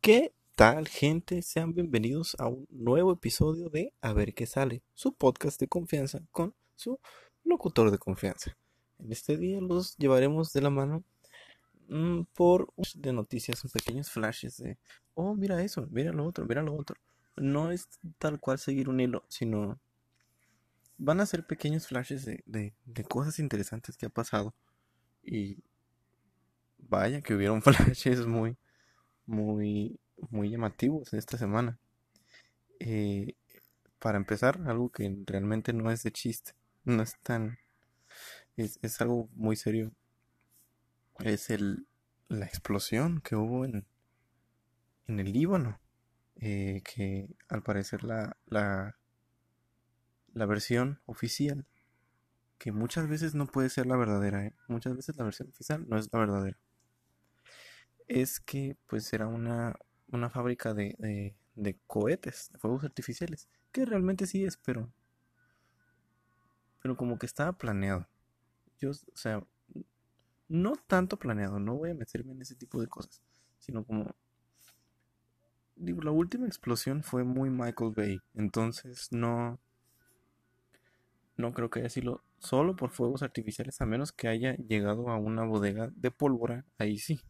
¿Qué tal gente? Sean bienvenidos a un nuevo episodio de A ver qué sale, su podcast de confianza con su locutor de confianza. En este día los llevaremos de la mano mm, por de noticias, pequeños flashes de, oh, mira eso, mira lo otro, mira lo otro. No es tal cual seguir un hilo, sino van a ser pequeños flashes de, de, de cosas interesantes que ha pasado. Y vaya que hubieron flashes muy, muy, muy llamativos esta semana. Eh, para empezar, algo que realmente no es de chiste, no es tan, es, es algo muy serio. Es el, la explosión que hubo en, en el Líbano, eh, que al parecer la, la, la versión oficial, que muchas veces no puede ser la verdadera, ¿eh? muchas veces la versión oficial no es la verdadera es que pues era una, una fábrica de, de, cohetes, de fuegos artificiales, que realmente sí es, pero, pero como que estaba planeado. Yo, o sea, no tanto planeado, no voy a meterme en ese tipo de cosas, sino como, digo, la última explosión fue muy Michael Bay, entonces no, no creo que haya sido solo por fuegos artificiales, a menos que haya llegado a una bodega de pólvora, ahí sí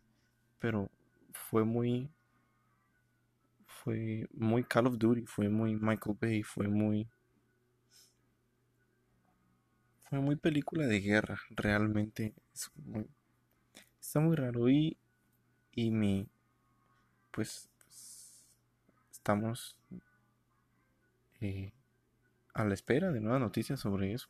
pero fue muy fue muy Call of Duty, fue muy Michael Bay, fue muy fue muy película de guerra, realmente es muy, está muy raro y y mi pues, estamos eh, a la espera de nuevas noticias sobre eso.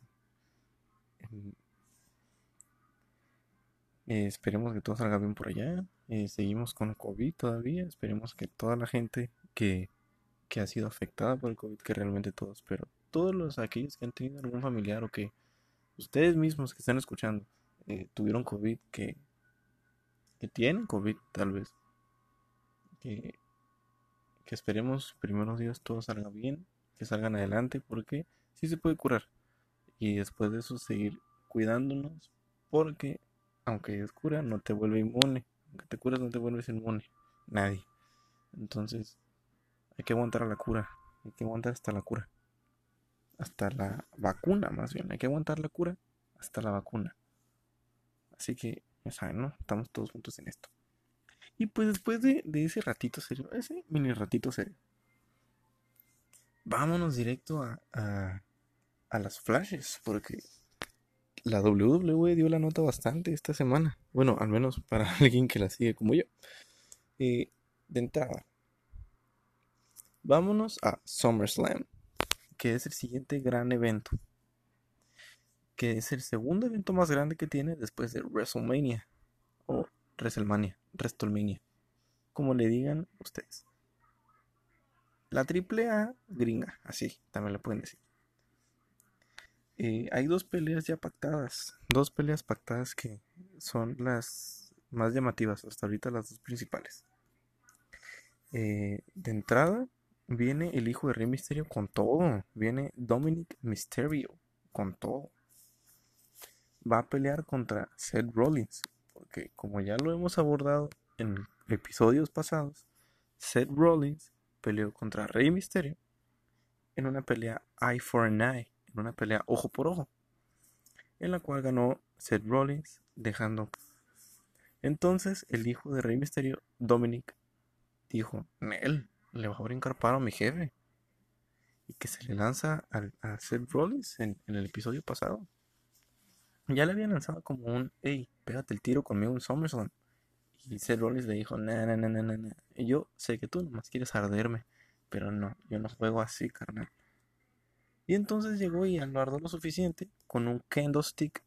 Eh, esperemos que todo salga bien por allá. Eh, seguimos con COVID todavía. Esperemos que toda la gente que, ha sido afectada por el COVID, que realmente todos, pero todos los aquellos que han tenido algún familiar o que ustedes mismos que están escuchando eh, tuvieron COVID, que, que tienen COVID tal vez, que, que esperemos primeros días todo salga bien, que salgan adelante, porque sí se puede curar. Y después de eso seguir cuidándonos, porque aunque es cura, no te vuelve inmune. Aunque te curas, no te vuelves inmune. Nadie. Entonces, hay que aguantar a la cura. Hay que aguantar hasta la cura. Hasta la vacuna, más bien. Hay que aguantar la cura hasta la vacuna. Así que, ya saben, ¿no? Estamos todos juntos en esto. Y pues después de, ese ratito serio, ese mini ratito serio, vámonos directo a, a, a las flashes, porque la WWE dio la nota bastante esta semana. Bueno, al menos para alguien que la sigue como yo. Eh, de entrada, vámonos a SummerSlam, que es el siguiente gran evento. Que es el segundo evento más grande que tiene después de WrestleMania. O WrestleMania, WrestleMania. Como le digan ustedes. La AAA gringa, así también le pueden decir. Eh, hay dos peleas ya pactadas, dos peleas pactadas que son las más llamativas, hasta ahorita las dos principales. Eh, de entrada viene el hijo de Rey Mysterio con todo, viene Dominic Mysterio con todo. Va a pelear contra Seth Rollins, porque como ya lo hemos abordado en episodios pasados, Seth Rollins peleó contra Rey Mysterio en una pelea eye for an eye en una pelea ojo por ojo, en la cual ganó Seth Rollins, dejando. Entonces el hijo de Rey Misterio, Dominic, dijo: Nel, le va a brincar paro a mi jefe. Y que se le lanza a, Seth Rollins en, el episodio pasado. Ya le habían lanzado como un: Hey, pégate el tiro conmigo en SummerSlam. Y Seth Rollins le dijo: Nah, nah, nah, nah, nah. Y yo sé que tú nomás quieres arderme. Pero no, yo no juego así, carnal. Y entonces llegó y lo ardió lo suficiente con un kendo stick.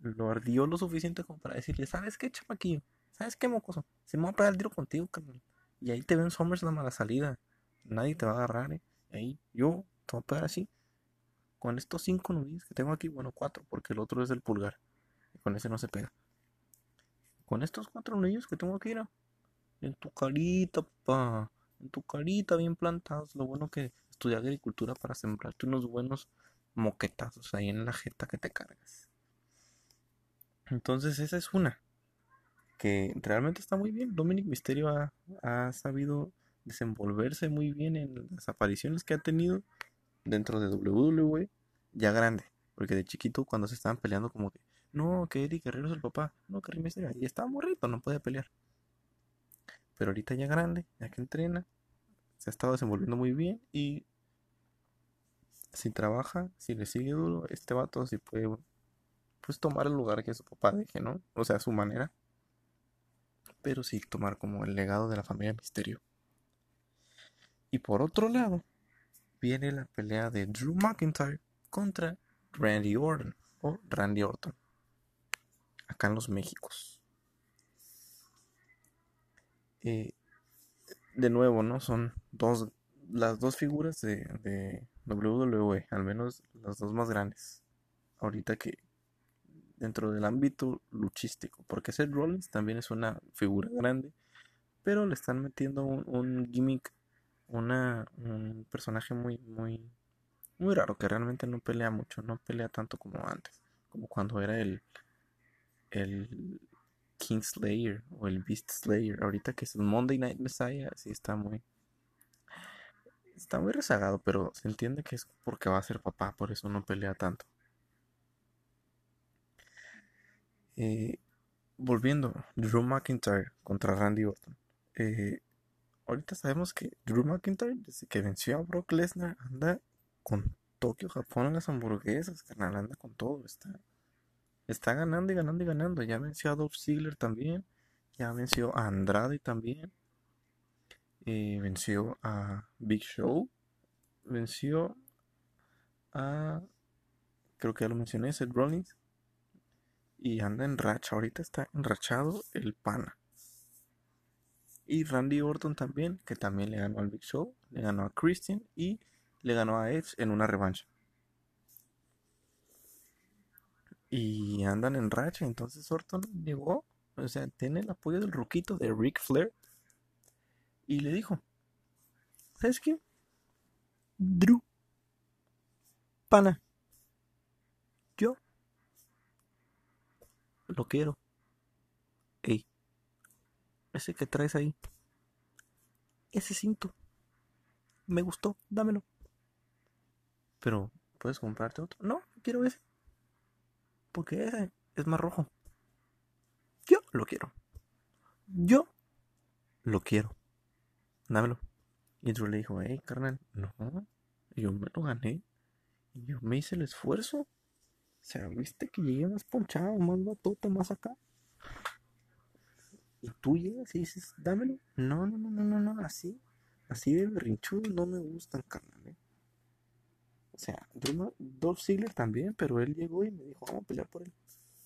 Lo ardió lo suficiente como para decirle, ¿sabes qué, chamaquillo? ¿Sabes qué, mocoso? Se me va a pegar el tiro contigo. Y ahí te ven la mala salida. Nadie te va a agarrar, ¿eh? Ahí yo te voy a pegar así. Con estos cinco nudillos que tengo aquí, bueno, cuatro, porque el otro es el pulgar. Y con ese no se pega. Con estos cuatro nudillos que tengo aquí, ¿no? En tu carita, papá. En tu carita bien plantados. Lo bueno que estudiar agricultura para sembrarte unos buenos moquetazos ahí en la jeta que te cargas. Entonces esa es una. que realmente está muy bien. Dominic Mysterio ha, ha sabido desenvolverse muy bien en las apariciones que ha tenido dentro de WWE, ya grande. Porque de chiquito, cuando se estaban peleando, como que, no, que Eddie Guerrero es el papá, no, que Rey Mysterio, y estaba morrito, no puede pelear. Pero ahorita ya grande, ya que entrena, se ha estado desenvolviendo muy bien y si trabaja, si le sigue duro, este vato si puede pues tomar el lugar que su papá deje, ¿no? O sea, su manera. Pero sí tomar como el legado de la familia Misterio. Y por otro lado, viene la pelea de Drew McIntyre contra Randy Orton o Randy Orton. Acá en los Méxicos. Eh, de nuevo, ¿no? Son dos, las dos figuras de, de WWE, al menos las dos más grandes. Ahorita que dentro del ámbito luchístico, porque Seth Rollins también es una figura grande, pero le están metiendo un, gimmick, una, un personaje muy, muy, muy raro, que realmente no pelea mucho, no pelea tanto como antes, como cuando era el, el King Slayer o el Beast Slayer, ahorita que es el Monday Night Messiah, sí está muy, está muy rezagado, pero se entiende que es porque va a ser papá, por eso no pelea tanto. Eh, volviendo, Drew McIntyre contra Randy Orton. Eh, ahorita sabemos que Drew McIntyre, desde que venció a Brock Lesnar, anda con Tokio, Japón en las hamburguesas, carnal, anda con todo. Está, está ganando y ganando y ganando. Ya venció a Dolph Ziggler también. Ya venció a Andrade también. Eh, venció a Big Show. Venció a. Creo que ya lo mencioné, Seth Rollins y anda en racha. Ahorita está enrachado el pana. Y Randy Orton también, que también le ganó al Big Show, le ganó a Christian y le ganó a Edge en una revancha. Y andan en racha. Entonces Orton llegó, o sea, tiene el apoyo del ruquito de Ric Flair. Y le dijo, ¿sabes qué? Drew, pana, yo lo quiero. Ey, ese que traes ahí, ese cinto, me gustó, dámelo. Pero, ¿puedes comprarte otro? No, quiero ese. Porque es más rojo. Yo lo quiero. Yo lo quiero. Dámelo. Y Drew le dijo, hey, carnal, no, yo me lo gané. Yo me hice el esfuerzo. O sea, viste que llegué más ponchado, más batoto, más acá. Y tú llegas y dices, dámelo. No, no, no, no, no, no, así. Así de berrinchudo no me gustan, carnal. ¿eh? O sea, Dolph Ziggler también, pero él llegó y me dijo, vamos a pelear por él.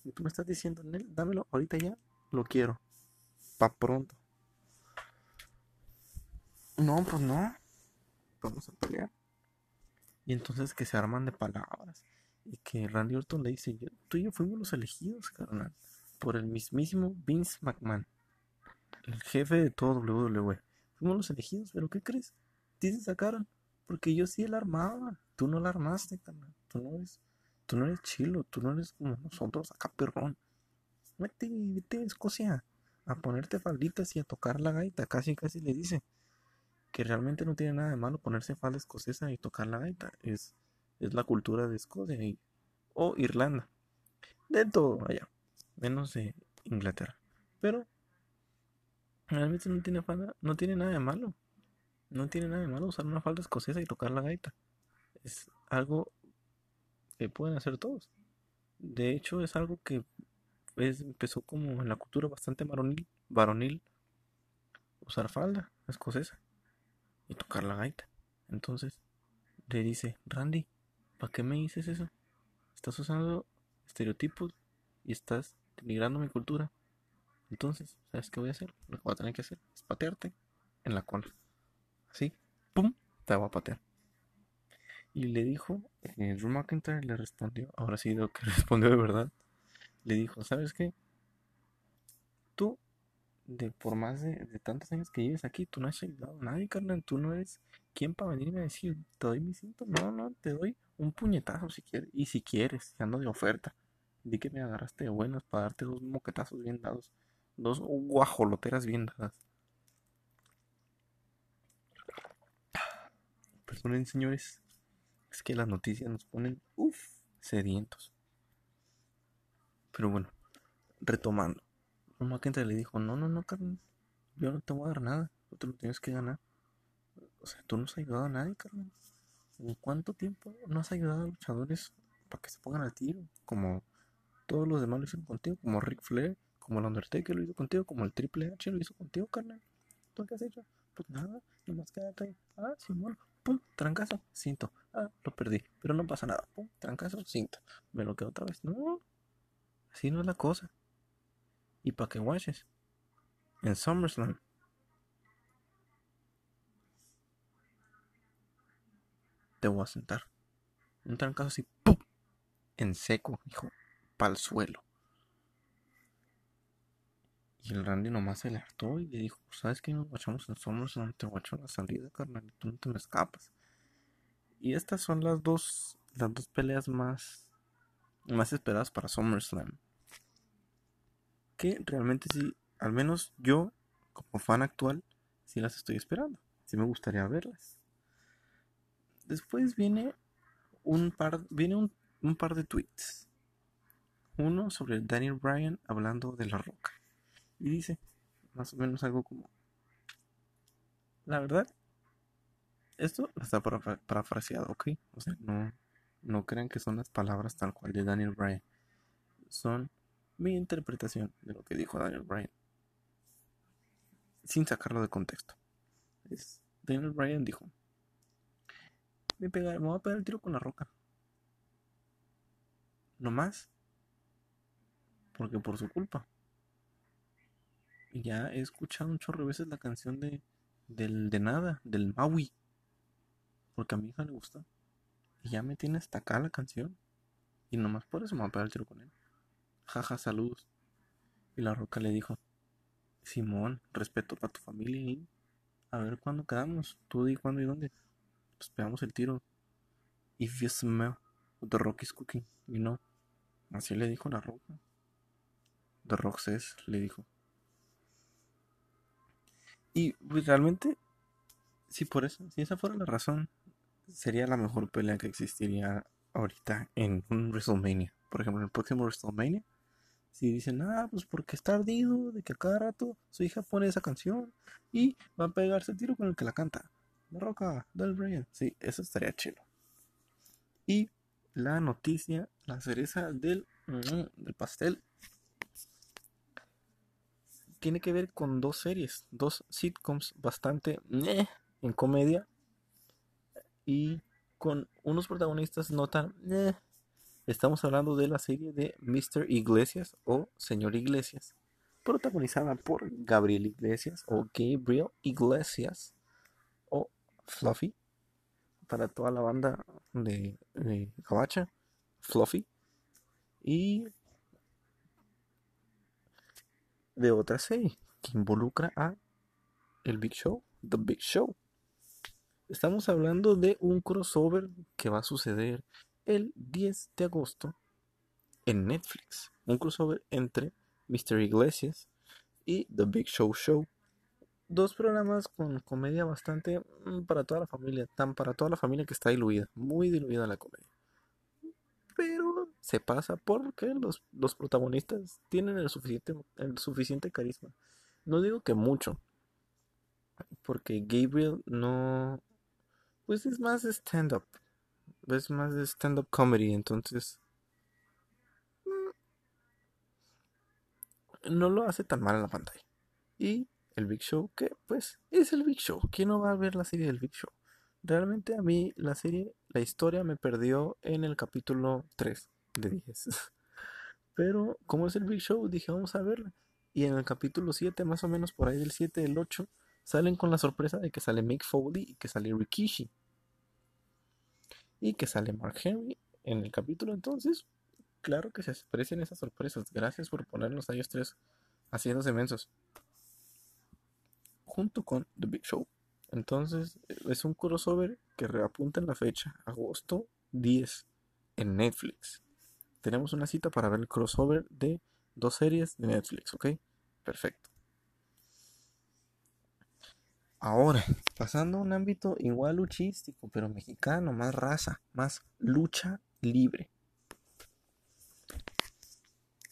Y tú me estás diciendo, Nel, dámelo ahorita ya, lo quiero. Pa' pronto. No, pues no. Vamos a pelear. Y entonces que se arman de palabras y que Randy Orton le dice, tú y yo fuimos los elegidos, carnal, por el mismísimo Vince McMahon, el jefe de todo WWE. Fuimos los elegidos, pero ¿qué crees? Te sacaron, porque yo sí la armaba, tú no la armaste, tú no eres, tú no eres chilo, tú no eres como nosotros acá perrón. Vete, vete a Escocia a ponerte falditas y a tocar la gaita, casi casi le dice que realmente no tiene nada de malo ponerse falda escocesa y tocar la gaita, es es la cultura de Escocia o Irlanda. De todo allá, menos de Inglaterra. Pero realmente no tiene, falda, no tiene nada de malo. No tiene nada de malo usar una falda escocesa y tocar la gaita. Es algo que pueden hacer todos. De hecho, es algo que empezó como en la cultura bastante varonil, varonil usar falda escocesa y tocar la gaita. Entonces le dice, Randy, ¿Para qué me dices eso? Estás usando estereotipos y estás denigrando mi cultura. Entonces, ¿sabes qué voy a hacer? Lo que voy a tener que hacer es patearte en la cola. Así, ¡pum! Te voy a patear. Y le dijo, eh, Drew McIntyre le respondió, ahora sí lo que respondió de verdad. Le dijo, ¿sabes qué? Tú, de por más de, tantos años que lleves aquí, tú no has ayudado a nadie, carnal. Tú no eres quien para venirme a decir, te doy mi cinto. No, no, te doy un puñetazo si quieres. Y si quieres, si ando de oferta, di que me agarraste de buenas para darte dos moquetazos bien dados. Dos guajoloteras bien dadas. Perdonen, señores. Es que las noticias nos ponen, uff, sedientos. Pero bueno, retomando. McIntyre le dijo, no, no, no, carnal. Yo no te voy a dar nada. Tú lo tienes que ganar. O sea, tú no has ayudado a nadie, carnal. ¿En cuánto tiempo no has ayudado a luchadores para que se pongan al tiro? Como todos los demás lo hicieron contigo, como Rick Flair, como el Undertaker lo hizo contigo, como el Triple H lo hizo contigo, carnal. ¿Tú qué has hecho? Pues nada, nomás quédate ahí. Ah, bueno, pum, trancazo, cinto. Ah, lo perdí, pero no pasa nada. Pum, trancazo, cinto. Me lo quedo otra vez. No, así no es la cosa. Y para que guaches, en SummerSlam te voy a sentar. Un trancazo así, ¡pum! En seco, hijo, pa'l suelo. Y el Randy nomás se le hartó y le dijo, ¿sabes qué? Nos guachamos en SummerSlam, te guacho en la salida, carnal, tú no te me escapas. Y estas son las dos, las dos peleas más, más esperadas para SummerSlam. Que realmente sí, al menos yo, como fan actual, sí las estoy esperando. Sí me gustaría verlas. Después viene un par, viene un, un par de tweets. Uno sobre Daniel Bryan hablando de la roca. Y dice, más o menos algo como, la verdad, esto está parafraseado, ¿ok? O sea, no, no crean que son las palabras tal cual de Daniel Bryan. Son mi interpretación de lo que dijo Daniel Bryan. Sin sacarlo de contexto. Daniel Bryan dijo, me, me voy a pegar el tiro con la roca. No más. Porque por su culpa ya he escuchado un chorro de veces la canción de del de nada, del Maui. Porque a mi hija le gusta. Y ya me tiene hasta acá la canción. Y nomás por eso me voy a pegar el tiro con él. Jaja, saludos. Y la roca le dijo, Simón, respeto para tu familia y a ver cuándo quedamos. Tú di cuándo y dónde. Pues pegamos el tiro. If you smell the rock is cooking, you know. Así le dijo la roca. The rock says, le dijo. Y pues, realmente, si por eso, si esa fuera la razón, sería la mejor pelea que existiría ahorita en un WrestleMania. Por ejemplo, en el próximo WrestleMania, si dicen, ah, pues porque está ardido de que a cada rato su hija pone esa canción y va a pegarse el tiro con el que la canta. La roca del Brian. Sí, eso estaría chido. Y la noticia, la cereza del, mm, del pastel tiene que ver con dos series, dos sitcoms bastante en comedia y con unos protagonistas no tan Estamos hablando de la serie de Mr. Iglesias o Señor Iglesias, protagonizada por Gabriel Iglesias o Gabriel Iglesias o Fluffy para toda la banda de, de Fluffy y de otra serie que involucra a el Big Show, The Big Show. Estamos hablando de un crossover que va a suceder el 10 de agosto en Netflix. Un crossover entre Mr. Iglesias y The Big Show Show. Dos programas con comedia bastante mm, para toda la familia, tan para toda la familia que está diluida, muy diluida la comedia. Se pasa porque los, los protagonistas tienen el suficiente, el suficiente carisma. No digo que mucho, porque Gabriel no, pues es más de stand-up, es más de stand-up comedy, entonces mm, no lo hace tan mal en la pantalla. Y el Big Show, que pues es el Big Show. ¿Quién no va a ver la serie del Big Show? Realmente a mí la serie, la historia me perdió en el capítulo 3 de 10. Pero como es el Big Show, dije vamos a verla. Y en el capítulo 7, más o menos por ahí del 7, del 8, salen con la sorpresa de que sale Mick Foley y que sale Rikishi. Y que sale Mark Henry en el capítulo. Entonces, claro que se aprecian esas sorpresas. Gracias por ponernos a ellos tres haciéndose mensos. Junto con The Big Show. Entonces, es un crossover que reapunta en la fecha, agosto 10, en Netflix tenemos una cita para ver el crossover de dos series de Netflix, ¿ok? Perfecto. Ahora, pasando a un ámbito igual luchístico, pero mexicano, más raza, más lucha libre.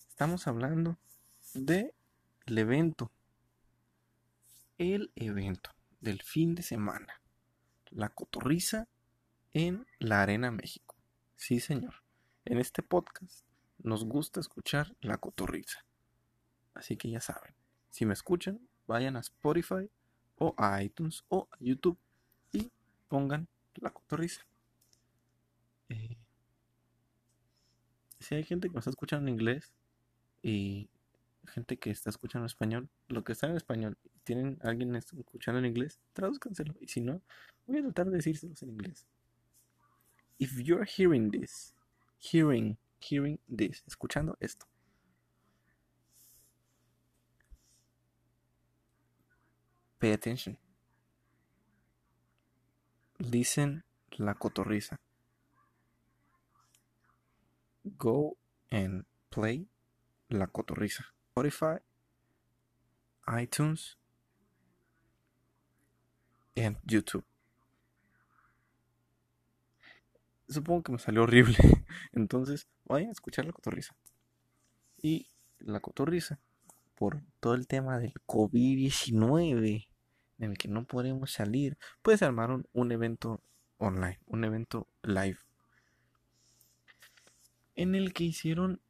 Estamos hablando del evento. El evento del fin de semana. La cotorriza en la Arena México. Sí, señor. En este podcast nos gusta escuchar la cotorriza. Así que ya saben, si me escuchan, vayan a Spotify o a iTunes o a YouTube y pongan la cotorriza. Eh, si hay gente que me está escuchando en inglés y gente que está escuchando en español, lo que está en español, tienen alguien escuchando en inglés, tradúzcanselo. Y si no, voy a tratar de decírselos en inglés. If you're hearing this, hearing, hearing this, escuchando esto. Pay attention. Listen la cotorriza. Go and play la cotorriza. Spotify, iTunes, and YouTube. Supongo que me salió horrible. Entonces, vayan a escuchar la cotorriza. Y la cotorriza por todo el tema del COVID-19, en el que no podemos salir, pues armaron un evento online, un evento live, en el que hicieron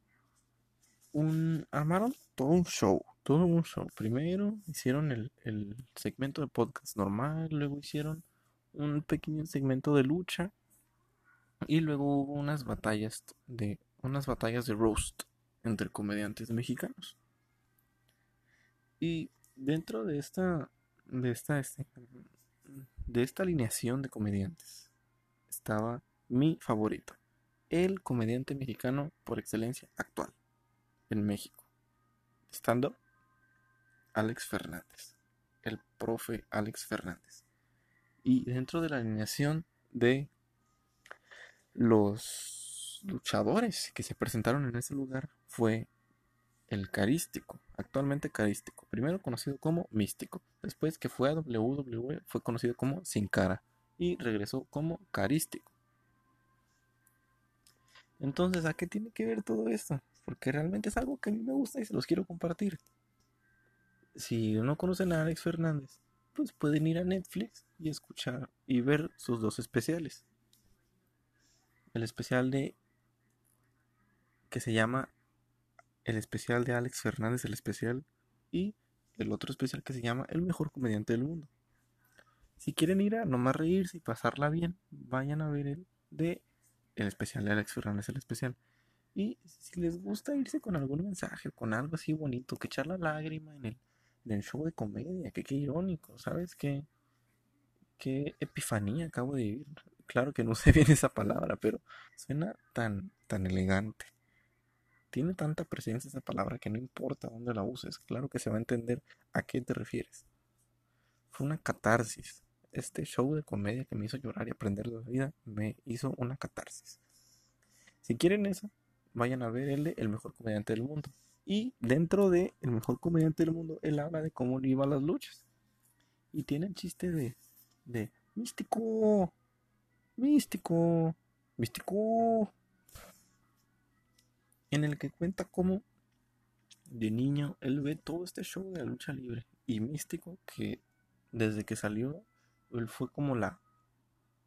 un, armaron todo un show, todo un show. Primero hicieron el, el segmento de podcast normal, luego hicieron un pequeño segmento de lucha y luego hubo unas batallas de unas batallas de roast entre comediantes mexicanos. Y dentro de esta, de esta, este, de esta alineación de comediantes estaba mi favorito, el comediante mexicano por excelencia actual en México, estando Alex Fernández, el profe Alex Fernández. Y dentro de la alineación de los luchadores que se presentaron en ese lugar fue el carístico, actualmente carístico, primero conocido como místico, después que fue a WWE fue conocido como sin cara y regresó como carístico. Entonces, ¿a qué tiene que ver todo esto? Porque realmente es algo que a mí me gusta y se los quiero compartir. Si no conocen a Alex Fernández, pues pueden ir a Netflix y escuchar y ver sus dos especiales. El especial de que se llama el especial de Alex Fernández, el especial, y el otro especial que se llama El mejor comediante del mundo. Si quieren ir a nomás reírse y pasarla bien, vayan a ver el de el especial de Alex Fernández, el especial. Y si les gusta irse con algún mensaje, con algo así bonito, que echar la lágrima en el, en el show de comedia, que qué irónico, ¿sabes? Qué, qué epifanía acabo de vivir. Claro que no sé bien esa palabra, pero suena tan, tan elegante tiene tanta presencia esa palabra que no importa dónde la uses, claro que se va a entender a qué te refieres. Fue una catarsis. Este show de comedia que me hizo llorar y aprender la vida me hizo una catarsis. Si quieren eso, vayan a ver el de El mejor comediante del mundo. Y dentro de El mejor comediante del mundo, él habla de cómo iba las luchas. Y tiene el chiste de, de místico, místico, místico en el que cuenta cómo de niño él ve todo este show de la lucha libre y místico que desde que salió él fue como la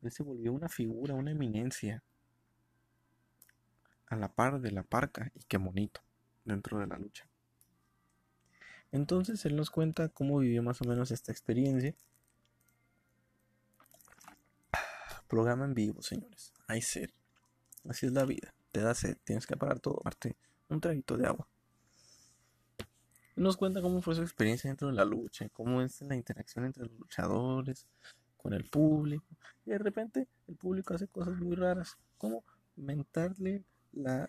él se volvió una figura, una eminencia a la par de la parca y qué bonito dentro de la lucha. Entonces él nos cuenta cómo vivió más o menos esta experiencia. Programa en vivo, señores. Hay ser. Así es la vida te da sed, tienes que parar todo, aparte un traguito de agua. nos cuenta cómo fue su experiencia dentro de la lucha, cómo es la interacción entre los luchadores, con el público. Y de repente el público hace cosas muy raras, como mentarle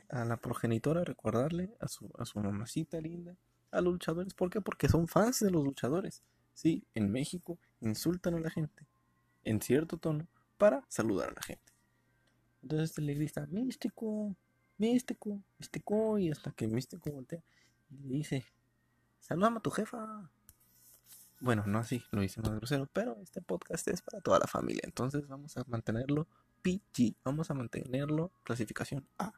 a la progenitora, recordarle a su, a su mamacita linda, a los luchadores. ¿Por qué? Porque son fans de los luchadores. Sí, en México insultan a la gente en cierto tono para saludar a la gente. Entonces este le grita, místico, místico, místico, y hasta que místico voltea y le dice, saludame a tu jefa. Bueno, no así, lo hice más grosero, pero este podcast es para toda la familia, entonces vamos a mantenerlo PG, vamos a mantenerlo clasificación A.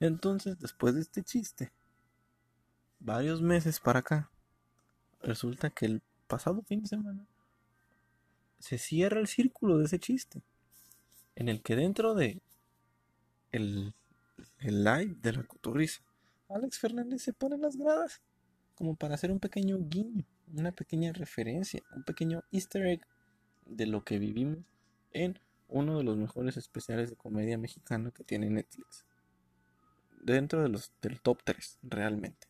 Entonces, después de este chiste, varios meses para acá, resulta que el pasado fin de semana se cierra el círculo de ese chiste, en el que dentro de el, el live de la cotorriza, Alex Fernández se pone en las gradas como para hacer un pequeño guiño, una pequeña referencia, un pequeño easter egg de lo que vivimos en uno de los mejores especiales de comedia mexicana que tiene Netflix. Dentro de los, del top 3, realmente.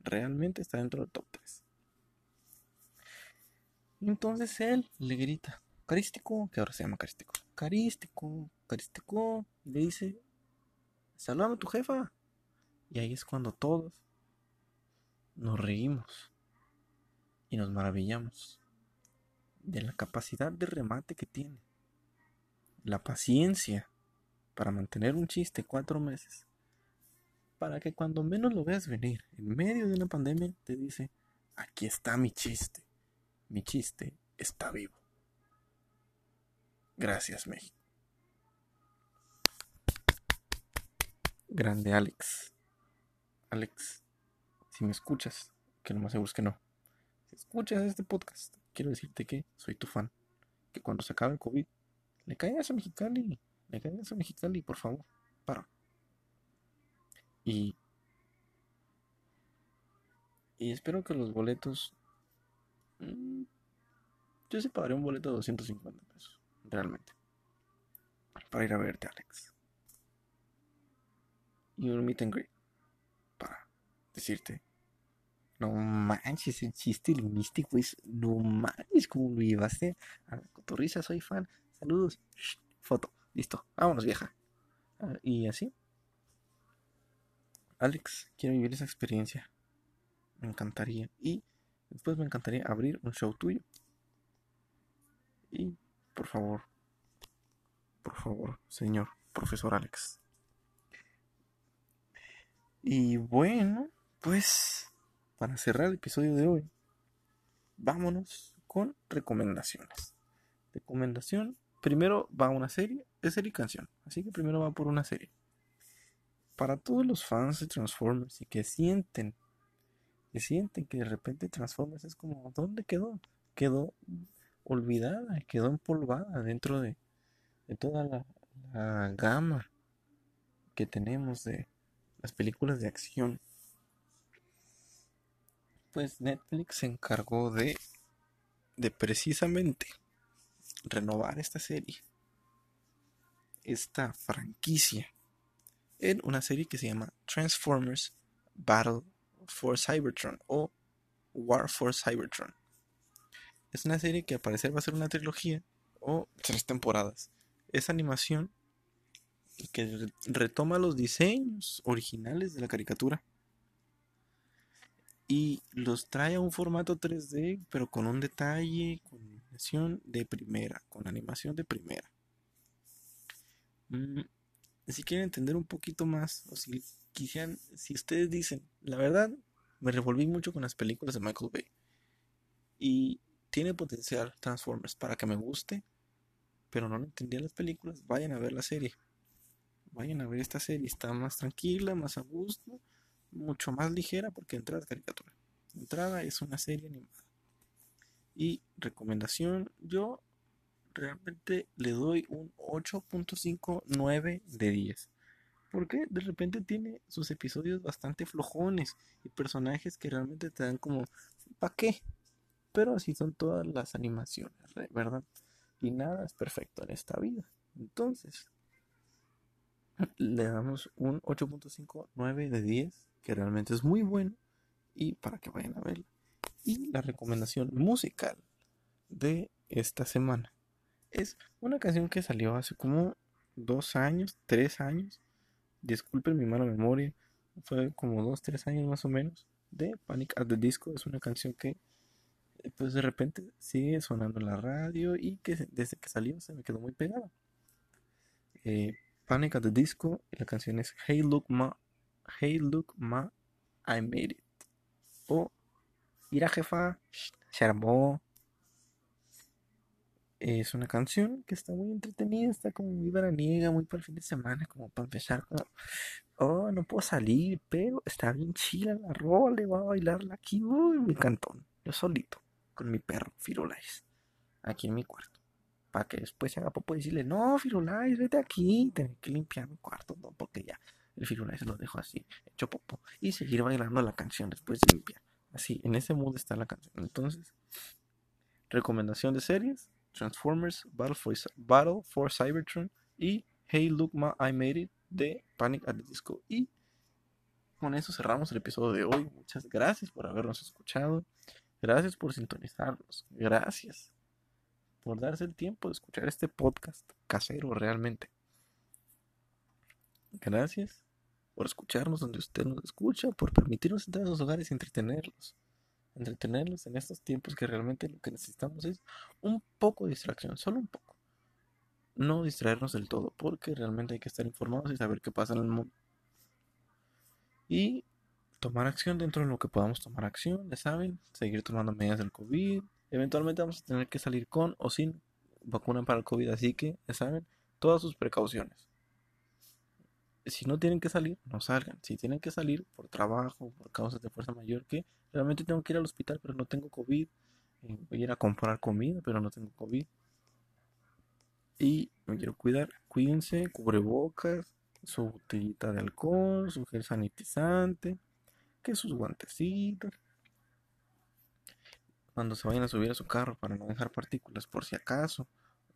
Realmente está dentro del top 3. Entonces él le grita, Carístico, que ahora se llama Carístico, Carístico, Carístico, y le dice, saludame a tu jefa. Y ahí es cuando todos nos reímos y nos maravillamos de la capacidad de remate que tiene, la paciencia para mantener un chiste cuatro meses, para que cuando menos lo veas venir, en medio de una pandemia, te dice, aquí está mi chiste, mi chiste está vivo. Gracias México. Grande Alex. Alex, si me escuchas, que no más seguro es que no, si escuchas este podcast, quiero decirte que soy tu fan. Que cuando se acabe el COVID, le caigas a Mexicali, le caigas a Mexicali, por favor, para. Y. Y espero que los boletos. Mm, yo sí pagaré un boleto de 250 pesos, realmente. Para ir a verte, Alex. Y un meet and greet decirte, no manches, el chiste místico es, no manches, como lo llevaste a la cotorriza, soy fan, saludos, foto, listo, vámonos vieja. Ah, y así, Alex, quiero vivir esa experiencia, me encantaría, y después me encantaría abrir un show tuyo. Y, por favor, por favor, señor profesor Alex. Y bueno, pues, para cerrar el episodio de hoy, vámonos con recomendaciones. Recomendación, primero va una serie, es serie y canción, así que primero va por una serie. Para todos los fans de Transformers y que sienten, que sienten que de repente Transformers es como, ¿dónde quedó? Quedó olvidada, quedó empolvada dentro de, toda la, la gama que tenemos de las películas de acción pues Netflix se encargó de, de precisamente renovar esta serie, esta franquicia, en una serie que se llama Transformers Battle for Cybertron o War for Cybertron. Es una serie que al parecer va a ser una trilogía o tres temporadas. Es animación que retoma los diseños originales de la caricatura y los trae a un formato 3D, pero con un detalle, con animación de primera, con animación de primera. Mm, si quieren entender un poquito más, o si quisieran, si ustedes dicen, la verdad, me revolví mucho con las películas de Michael Bay. Y tiene potencial Transformers para que me guste, pero no entendía las películas, vayan a ver la serie. Vayan a ver esta serie, está más tranquila, más a gusto mucho más ligera porque entrada es caricatura. Entrada es una serie animada. Y recomendación, yo realmente le doy un 8.59 de 10. Porque de repente tiene sus episodios bastante flojones y personajes que realmente te dan como, ¿para qué? Pero así son todas las animaciones, ¿verdad? Y nada es perfecto en esta vida. Entonces, le damos un 8.59 de 10 que realmente es muy bueno y para que vayan a verlo. Y la recomendación musical de esta semana es una canción que salió hace como dos años, tres años. Disculpen mi mala memoria, fue como dos, tres años más o menos. De Panic at the Disco. Es una canción que pues de repente sigue sonando en la radio y que desde que salió se me quedó muy pegada. Eh, Panic at the Disco, la canción es Hey Look Ma Hey Look Ma, I Made It. O ir a jefa. Es una canción que está muy entretenida, está como muy veraniega, muy para el fin de semana, como para empezar como, oh, no puedo salir, pero está bien chila la rola, voy a bailarla aquí, uy, mi cantón, yo solito, con mi perro, Firulais, aquí en mi cuarto. Para que después se haga popo y decirle, no, Firulais, vete aquí, tengo que limpiar mi cuarto, no, porque ya el Firulais lo dejo así, hecho popo, y seguir bailando la canción después de limpiar. Así, en ese mood está la canción. Entonces, recomendación de series Transformers Battle for, Battle for Cybertron y Hey Look Ma I Made It de Panic at the Disco. Y con eso cerramos el episodio de hoy. Muchas gracias por habernos escuchado. Gracias por sintonizarnos. Gracias por darse el tiempo de escuchar este podcast casero realmente. Gracias por escucharnos donde usted nos escucha, por permitirnos entrar a sus hogares y entretenerlos entretenerlos en estos tiempos que realmente lo que necesitamos es un poco de distracción, solo un poco. No distraernos del todo, porque realmente hay que estar informados y saber qué pasa en el mundo. Y tomar acción dentro de lo que podamos tomar acción, ya saben, seguir tomando medidas del COVID. Eventualmente vamos a tener que salir con o sin vacuna para el COVID, así que, ya saben, todas sus precauciones si no tienen que salir, no salgan. Si tienen que salir por trabajo, por causas de fuerza mayor, que realmente tengo que ir al hospital, pero no tengo COVID. Eh, voy a ir a comprar comida, pero no tengo COVID. Y me quiero cuidar. Cuídense, cubrebocas, su botellita de alcohol, su gel sanitizante, que sus guantecitos. Cuando se vayan a subir a su carro para no dejar partículas, por si acaso.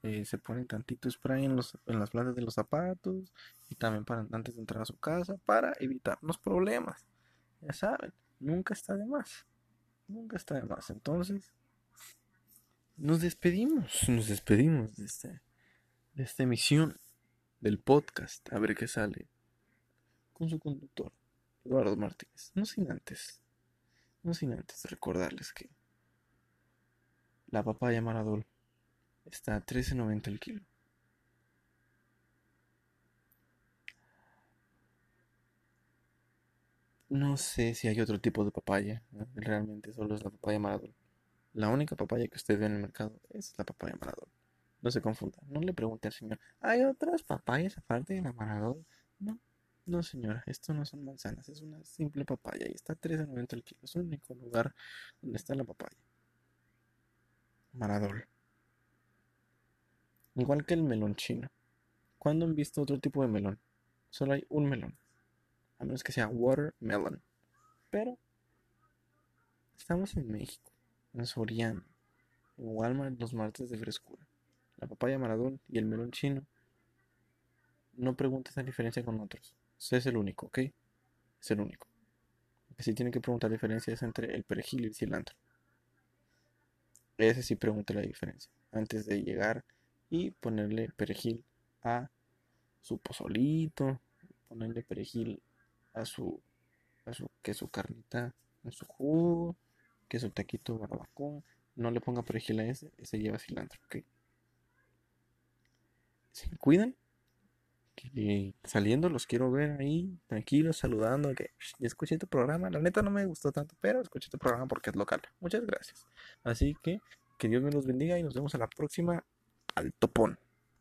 Eh, se ponen tantito spray en, los, en las plantas de los zapatos y también para antes de entrar a su casa para evitarnos problemas. Ya saben, nunca está de más. Nunca está de más. Entonces, nos despedimos, nos despedimos de, este, de esta emisión del podcast. A ver qué sale con su conductor, Eduardo Martínez. No sin antes, no sin antes recordarles que la papaya Maradol Está a 13.90 el kilo. No sé si hay otro tipo de papaya. Realmente solo es la papaya maradol. La única papaya que usted ve en el mercado es la papaya maradol. No se confunda. No le pregunte al señor. ¿Hay otras papayas aparte de la maradol? No. No, señora. Esto no son manzanas. Es una simple papaya. Y está a 13.90 el kilo. Es el único lugar donde está la papaya. Maradol. Igual que el melón chino. ¿Cuándo han visto otro tipo de melón? Solo hay un melón. A menos que sea watermelon. Pero estamos en México, en Soriano, en Walmart los martes de frescura. La papaya maradón y el melón chino. No preguntes la diferencia con otros. Ese es el único, ¿ok? Es el único. Lo que sí tiene que preguntar la diferencia es entre el perejil y el cilantro. Ese sí pregunta la diferencia. Antes de llegar y ponerle perejil a su pozolito, ponerle perejil a su, a su que su carnita, a su jugo, que su taquito barbacoa. No le ponga perejil a ese, ese lleva cilantro, ¿ok? Se cuidan. Que saliendo los quiero ver ahí, tranquilos, saludando. Que escuché tu programa. La neta no me gustó tanto, pero escuché tu programa porque es local. Muchas gracias. Así que que Dios me los bendiga y nos vemos a la próxima al topón.